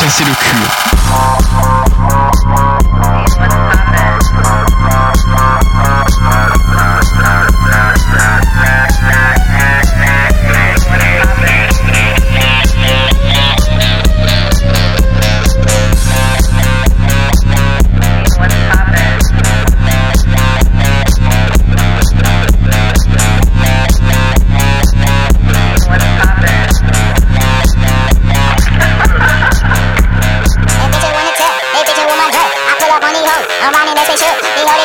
casser le cul. 八年 này nè!